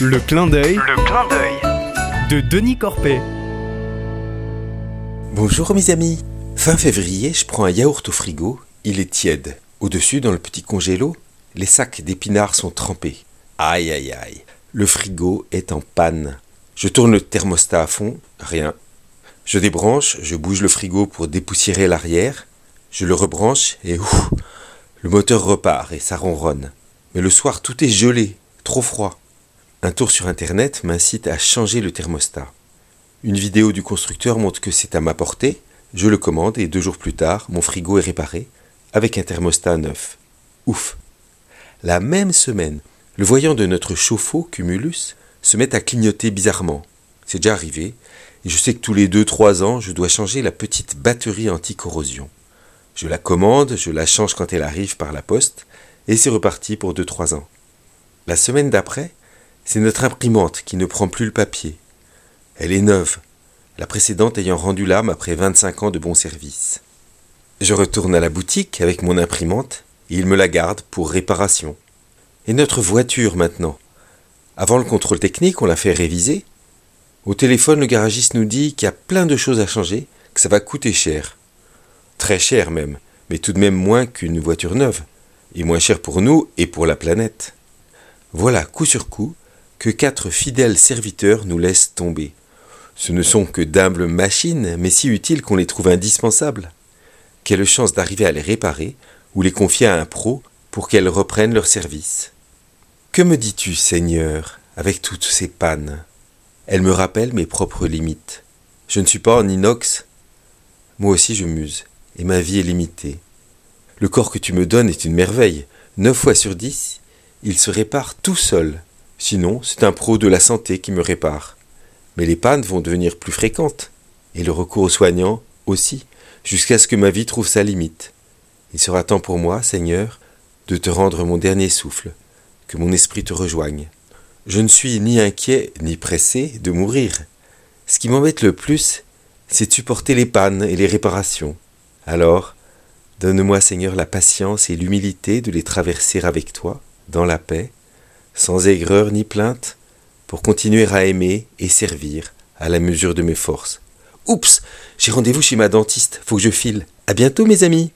Le clin d'œil Le clin d'œil. de Denis Corpet. Bonjour mes amis. Fin février, je prends un yaourt au frigo. Il est tiède. Au-dessus, dans le petit congélo, les sacs d'épinards sont trempés. Aïe aïe aïe. Le frigo est en panne. Je tourne le thermostat à fond. Rien. Je débranche, je bouge le frigo pour dépoussiérer l'arrière. Je le rebranche et ouf, le moteur repart et ça ronronne. Mais le soir, tout est gelé, trop froid. Un tour sur Internet m'incite à changer le thermostat. Une vidéo du constructeur montre que c'est à ma portée. Je le commande et deux jours plus tard, mon frigo est réparé avec un thermostat neuf. Ouf. La même semaine, le voyant de notre chauffe-eau Cumulus se met à clignoter bizarrement. C'est déjà arrivé et je sais que tous les 2-3 ans, je dois changer la petite batterie anti-corrosion. Je la commande, je la change quand elle arrive par la poste et c'est reparti pour 2-3 ans. La semaine d'après, c'est notre imprimante qui ne prend plus le papier. Elle est neuve, la précédente ayant rendu l'âme après 25 ans de bon service. Je retourne à la boutique avec mon imprimante et il me la garde pour réparation. Et notre voiture maintenant Avant le contrôle technique, on l'a fait réviser. Au téléphone, le garagiste nous dit qu'il y a plein de choses à changer, que ça va coûter cher. Très cher même, mais tout de même moins qu'une voiture neuve, et moins cher pour nous et pour la planète. Voilà, coup sur coup, que quatre fidèles serviteurs nous laissent tomber. Ce ne sont que d'humbles machines, mais si utiles qu'on les trouve indispensables. Quelle chance d'arriver à les réparer ou les confier à un pro pour qu'elles reprennent leur service. Que me dis-tu, Seigneur, avec toutes ces pannes? Elles me rappellent mes propres limites. Je ne suis pas en inox. Moi aussi je muse, et ma vie est limitée. Le corps que tu me donnes est une merveille. Neuf fois sur dix, il se répare tout seul. Sinon, c'est un pro de la santé qui me répare. Mais les pannes vont devenir plus fréquentes, et le recours aux soignants aussi, jusqu'à ce que ma vie trouve sa limite. Il sera temps pour moi, Seigneur, de te rendre mon dernier souffle, que mon esprit te rejoigne. Je ne suis ni inquiet ni pressé de mourir. Ce qui m'embête le plus, c'est de supporter les pannes et les réparations. Alors, donne-moi, Seigneur, la patience et l'humilité de les traverser avec toi, dans la paix, sans aigreur ni plainte, pour continuer à aimer et servir à la mesure de mes forces. Oups, j'ai rendez-vous chez ma dentiste, faut que je file. À bientôt, mes amis.